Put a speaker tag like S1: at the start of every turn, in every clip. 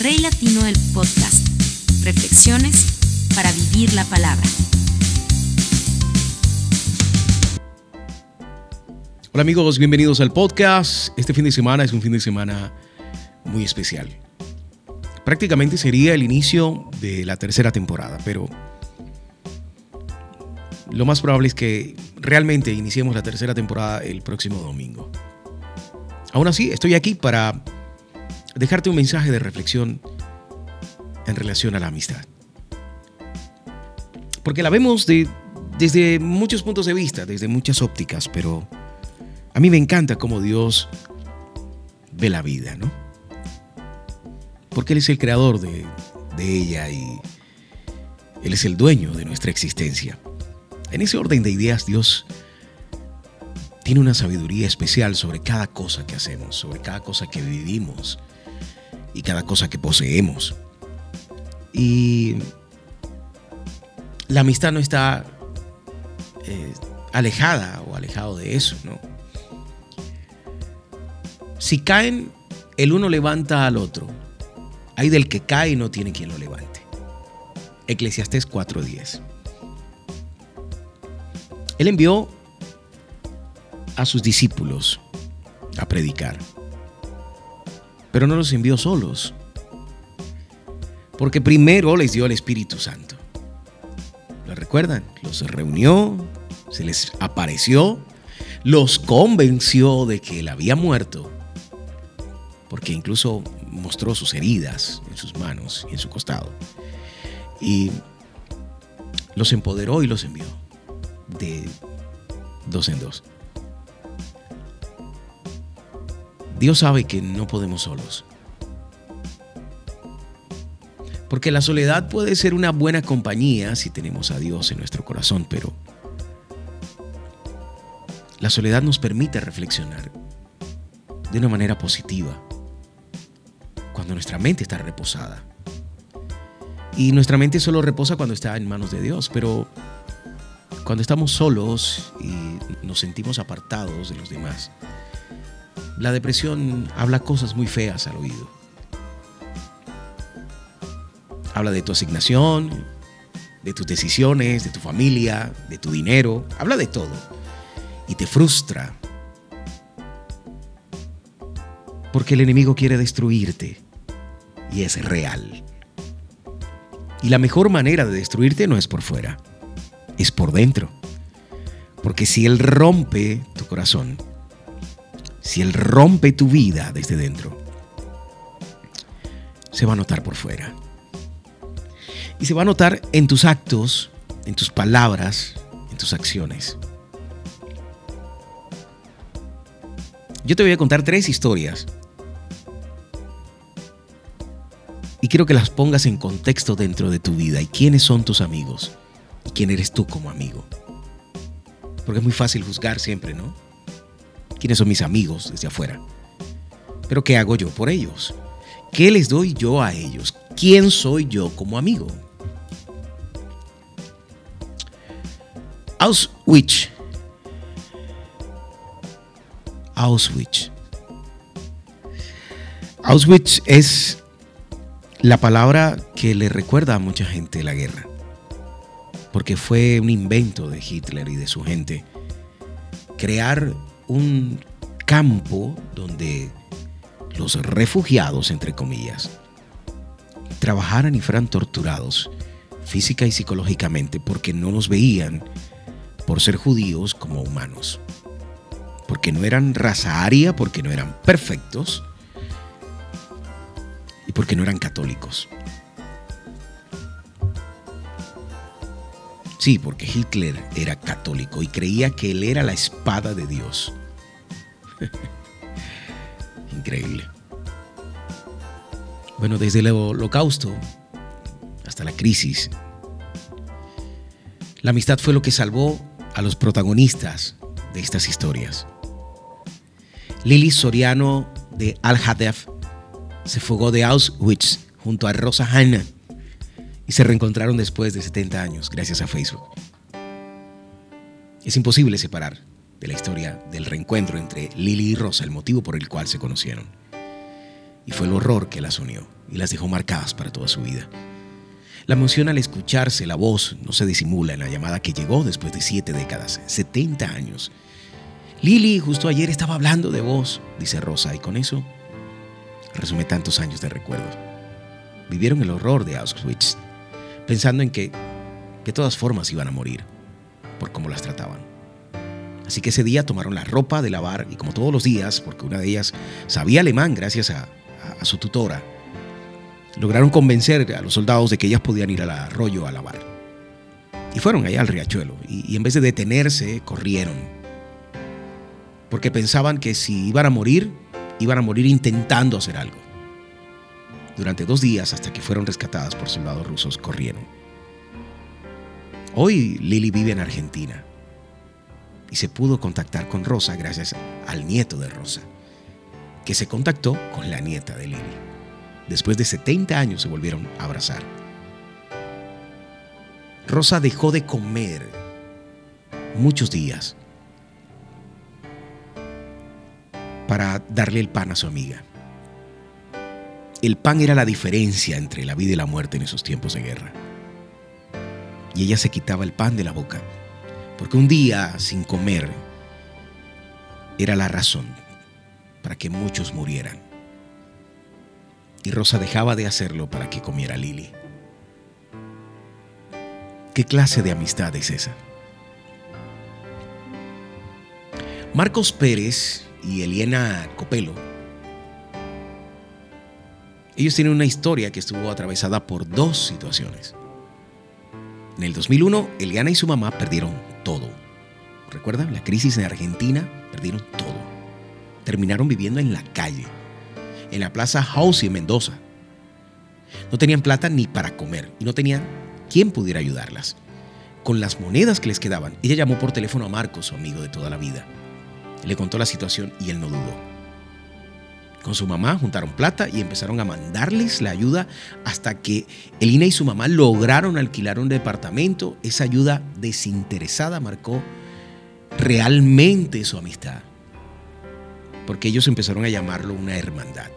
S1: Rey Latino del Podcast. Reflexiones para vivir la palabra.
S2: Hola amigos, bienvenidos al podcast. Este fin de semana es un fin de semana muy especial. Prácticamente sería el inicio de la tercera temporada, pero lo más probable es que realmente iniciemos la tercera temporada el próximo domingo. Aún así, estoy aquí para dejarte un mensaje de reflexión en relación a la amistad. Porque la vemos desde muchos puntos de vista, desde muchas ópticas, pero a mí me encanta cómo Dios ve la vida, ¿no? Porque Él es el creador de, de ella y Él es el dueño de nuestra existencia. En ese orden de ideas, Dios tiene una sabiduría especial sobre cada cosa que hacemos, sobre cada cosa que vivimos y cada cosa que poseemos. Y la amistad no está eh, alejada o alejado de eso, ¿no? Si caen, el uno levanta al otro. Hay del que cae y no tiene quien lo levante. Eclesiastés 4:10. Él envió a sus discípulos a predicar, pero no los envió solos, porque primero les dio el Espíritu Santo. ¿Lo recuerdan? Los reunió, se les apareció, los convenció de que él había muerto, porque incluso mostró sus heridas en sus manos y en su costado. Y los empoderó y los envió de dos en dos. Dios sabe que no podemos solos. Porque la soledad puede ser una buena compañía si tenemos a Dios en nuestro corazón, pero la soledad nos permite reflexionar de una manera positiva cuando nuestra mente está reposada. Y nuestra mente solo reposa cuando está en manos de Dios, pero cuando estamos solos y nos sentimos apartados de los demás, la depresión habla cosas muy feas al oído. Habla de tu asignación, de tus decisiones, de tu familia, de tu dinero, habla de todo. Y te frustra. Porque el enemigo quiere destruirte. Y es real. Y la mejor manera de destruirte no es por fuera es por dentro. Porque si Él rompe tu corazón, si Él rompe tu vida desde dentro, se va a notar por fuera. Y se va a notar en tus actos, en tus palabras, en tus acciones. Yo te voy a contar tres historias. Y quiero que las pongas en contexto dentro de tu vida y quiénes son tus amigos quién eres tú como amigo. Porque es muy fácil juzgar siempre, ¿no? ¿Quiénes son mis amigos desde afuera? Pero ¿qué hago yo por ellos? ¿Qué les doy yo a ellos? ¿Quién soy yo como amigo? Auschwitz. Auschwitz. Auschwitz es la palabra que le recuerda a mucha gente la guerra porque fue un invento de Hitler y de su gente, crear un campo donde los refugiados, entre comillas, trabajaran y fueran torturados física y psicológicamente porque no los veían por ser judíos como humanos, porque no eran raza aria, porque no eran perfectos y porque no eran católicos. Sí, porque Hitler era católico y creía que él era la espada de Dios. Increíble. Bueno, desde el holocausto hasta la crisis, la amistad fue lo que salvó a los protagonistas de estas historias. Lili Soriano de Al-Hadef se fugó de Auschwitz junto a Rosa Hanna y se reencontraron después de 70 años gracias a Facebook. Es imposible separar de la historia del reencuentro entre Lily y Rosa el motivo por el cual se conocieron. y fue el horror que las unió y las dejó marcadas para toda su vida. La emoción al escucharse la voz no se disimula en la llamada que llegó después de siete décadas, 70 años. Lili justo ayer estaba hablando de vos, dice Rosa, y con eso resume tantos años de recuerdos. Vivieron el horror de Auschwitz, pensando en que de todas formas iban a morir por cómo las trataban. Así que ese día tomaron la ropa de lavar y como todos los días, porque una de ellas sabía alemán gracias a, su tutora, lograron convencer a los soldados de que ellas podían ir al arroyo a lavar. Y fueron allá al riachuelo y, en vez de detenerse, corrieron. Porque pensaban que si iban a morir, iban a morir intentando hacer algo. Durante dos días, hasta que fueron rescatadas por soldados rusos, corrieron. Hoy Lily vive en Argentina y se pudo contactar con Rosa gracias al nieto de Rosa, que se contactó con la nieta de Lily. Después de 70 años se volvieron a abrazar. Rosa dejó de comer muchos días para darle el pan a su amiga. El pan era la diferencia entre la vida y la muerte en esos tiempos de guerra. Y ella se quitaba el pan de la boca, porque un día sin comer era la razón para que muchos murieran y Rosa dejaba de hacerlo para que comiera Lili. ¿Qué clase de amistad es esa? Marcos Pérez y Eliana Copelo, ellos tienen una historia que estuvo atravesada por dos situaciones. En el 2001, Eliana y su mamá perdieron todo. ¿Recuerdan? La crisis en Argentina, perdieron todo. Terminaron viviendo en la calle en la Plaza House en Mendoza. No tenían plata ni para comer y no tenían quien pudiera ayudarlas. Con las monedas que les quedaban, ella llamó por teléfono a Marcos, su amigo de toda la vida. Le contó la situación y él no dudó. Con su mamá juntaron plata y empezaron a mandarles la ayuda hasta que Elina y su mamá lograron alquilar un departamento. Esa ayuda desinteresada marcó realmente su amistad, porque ellos empezaron a llamarlo una hermandad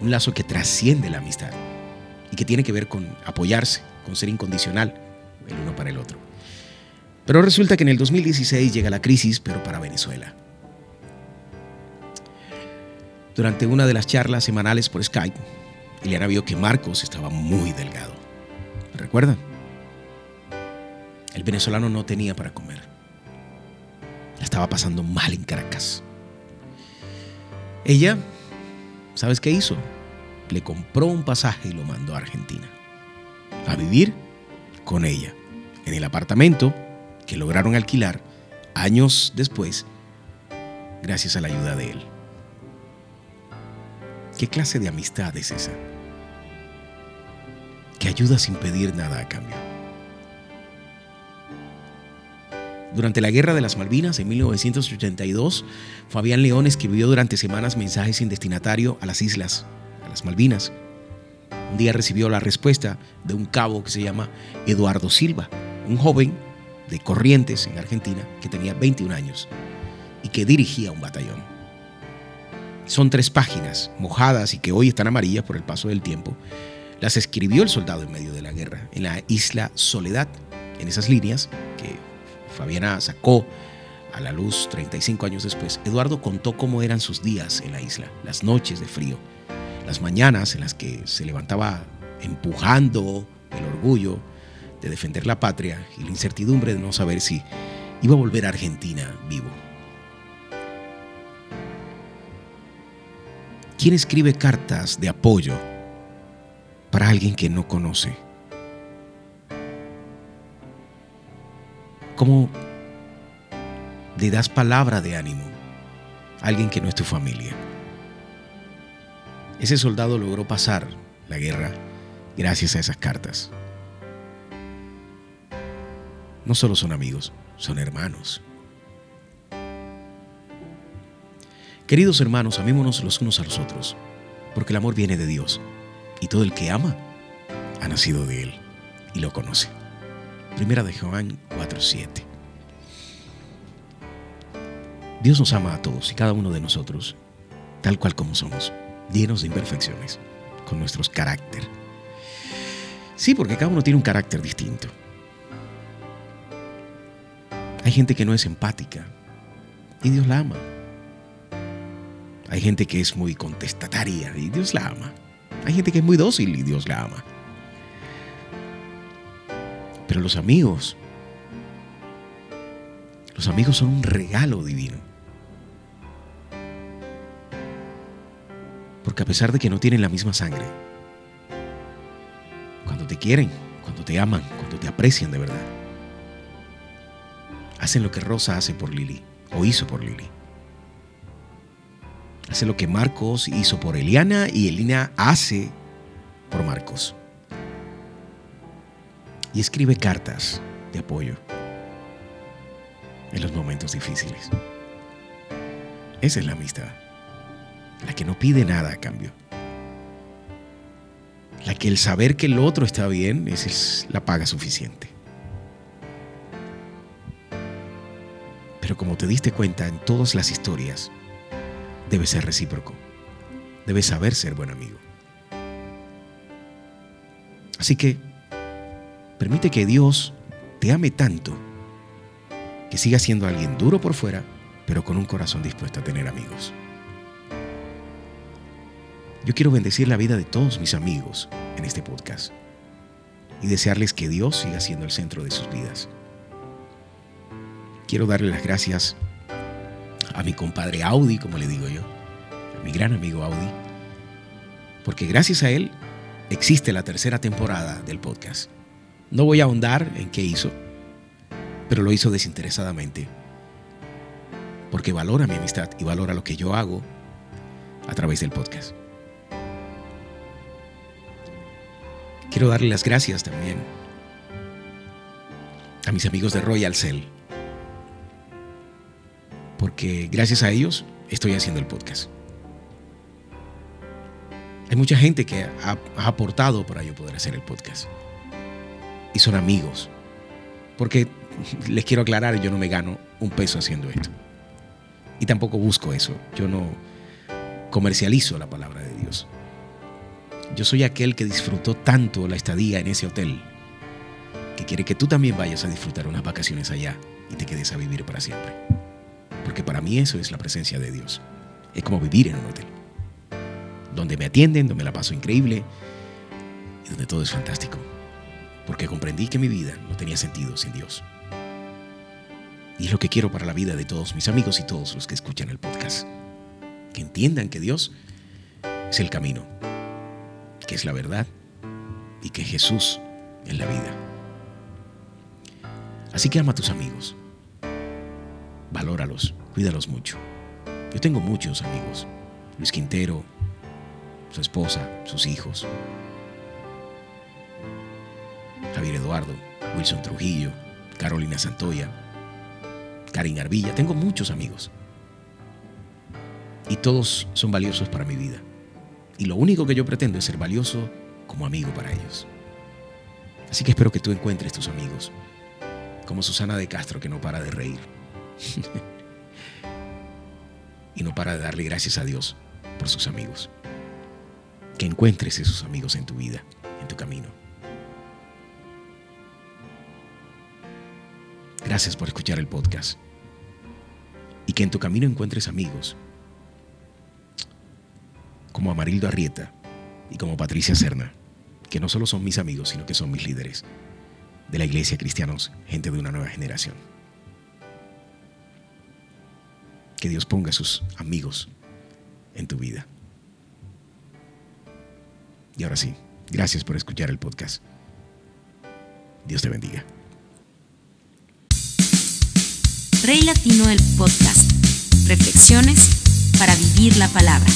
S2: un lazo que trasciende la amistad y que tiene que ver con apoyarse, con ser incondicional el uno para el otro. Pero resulta que en el 2016 llega la crisis, pero para Venezuela. Durante una de las charlas semanales por Skype, Eliana vio que Marcos estaba muy delgado. ¿Recuerdan? El venezolano no tenía para comer. La estaba pasando mal en Caracas. Ella ¿Sabes qué hizo? Le compró un pasaje y lo mandó a Argentina. A vivir con ella. En el apartamento que lograron alquilar años después gracias a la ayuda de él. ¿Qué clase de amistad es esa? Que ayuda sin pedir nada a cambio. Durante la Guerra de las Malvinas, en 1982, Fabián León escribió durante semanas mensajes sin destinatario a las islas, a las Malvinas. Un día recibió la respuesta de un cabo que se llama Eduardo Silva, un joven de Corrientes, en Argentina, que tenía 21 años y que dirigía un batallón. Son tres páginas, mojadas y que hoy están amarillas por el paso del tiempo. Las escribió el soldado en medio de la guerra, en la isla Soledad. En esas líneas, que Fabiana sacó a la luz 35 años después, Eduardo contó cómo eran sus días en la isla, las noches de frío, las mañanas en las que se levantaba empujando el orgullo de defender la patria y la incertidumbre de no saber si iba a volver a Argentina vivo. ¿Quién escribe cartas de apoyo para alguien que no conoce? ¿Cómo le das palabra de ánimo a alguien que no es tu familia? Ese soldado logró pasar la guerra gracias a esas cartas. No solo son amigos, son hermanos. Queridos hermanos, amémonos los unos a los otros, porque el amor viene de Dios, y todo el que ama ha nacido de Él y lo conoce. Primera de Juan 4:7. Dios nos ama a todos y cada uno de nosotros, tal cual como somos. llenos de imperfecciones, con nuestros carácter. Sí, porque cada uno tiene un carácter distinto. Hay gente que no es empática y Dios la ama. Hay gente que es muy contestataria y Dios la ama. Hay gente que es muy dócil y Dios la ama. Pero los amigos, los amigos son un regalo divino. Porque a pesar de que no tienen la misma sangre, cuando te quieren, cuando te aman, cuando te aprecian de verdad, hacen lo que Rosa hace por Lili o hizo por Lili. Hace lo que Marcos hizo por Eliana y Elina hace por Marcos. Y escribe cartas de apoyo en los momentos difíciles. Esa es la amistad. La que no pide nada a cambio. La que el saber que el otro está bien, es la paga suficiente. Pero como te diste cuenta en todas las historias, debe ser recíproco. Debe saber ser buen amigo. Así que permite que Dios te ame tanto que siga siendo alguien duro por fuera, pero con un corazón dispuesto a tener amigos. Yo quiero bendecir la vida de todos mis amigos en este podcast y desearles que Dios siga siendo el centro de sus vidas. Quiero darle las gracias a mi compadre Audi, como le digo yo, a mi gran amigo Audi, porque gracias a él existe la tercera temporada del podcast. No voy a ahondar en qué hizo, pero lo hizo desinteresadamente, porque valora mi amistad y valora lo que yo hago a través del podcast. Quiero darle las gracias también a mis amigos de Royal Cell porque gracias a ellos estoy haciendo el podcast. Hay mucha gente que ha, aportado para yo poder hacer el podcast. Y son amigos. Porque les quiero aclarar, yo no me gano un peso haciendo esto. Y tampoco busco eso. Yo no comercializo la palabra de Dios. Yo soy aquel que disfrutó tanto la estadía en ese hotel que quiere que tú también vayas a disfrutar unas vacaciones allá y te quedes a vivir para siempre porque para mí eso es la presencia de Dios. Es como vivir en un hotel, donde me atienden, donde me la paso increíble y donde todo es fantástico, porque comprendí que mi vida no tenía sentido sin Dios. Y es lo que quiero para la vida de todos mis amigos y todos los que escuchan el podcast. Que entiendan que Dios es el camino, que es la verdad y que Jesús es la vida. Así que ama a tus amigos valóralos, cuídalos mucho. Yo tengo muchos amigos. Luis Quintero, su esposa, sus hijos. Javier Eduardo, Wilson Trujillo, Carolina Santoya, Karin Arvilla. Tengo muchos amigos. Y todos son valiosos para mi vida. Y lo único que yo pretendo es ser valioso como amigo para ellos. Así que espero que tú encuentres tus amigos, como Susana de Castro que no para de reír. y no para de darle gracias a Dios por sus amigos. Que encuentres esos amigos en tu vida, en tu camino. Gracias por escuchar el podcast. Y que en tu camino encuentres amigos como Amarildo Arrieta y como Patricia Serna, que no solo son mis amigos, sino que son mis líderes de la iglesia cristianos, gente de una nueva generación. Que Dios ponga sus amigos en tu vida. Y ahora sí, gracias por escuchar el podcast. Dios te bendiga.
S1: Rey Latino el podcast. Reflexiones para vivir la palabra.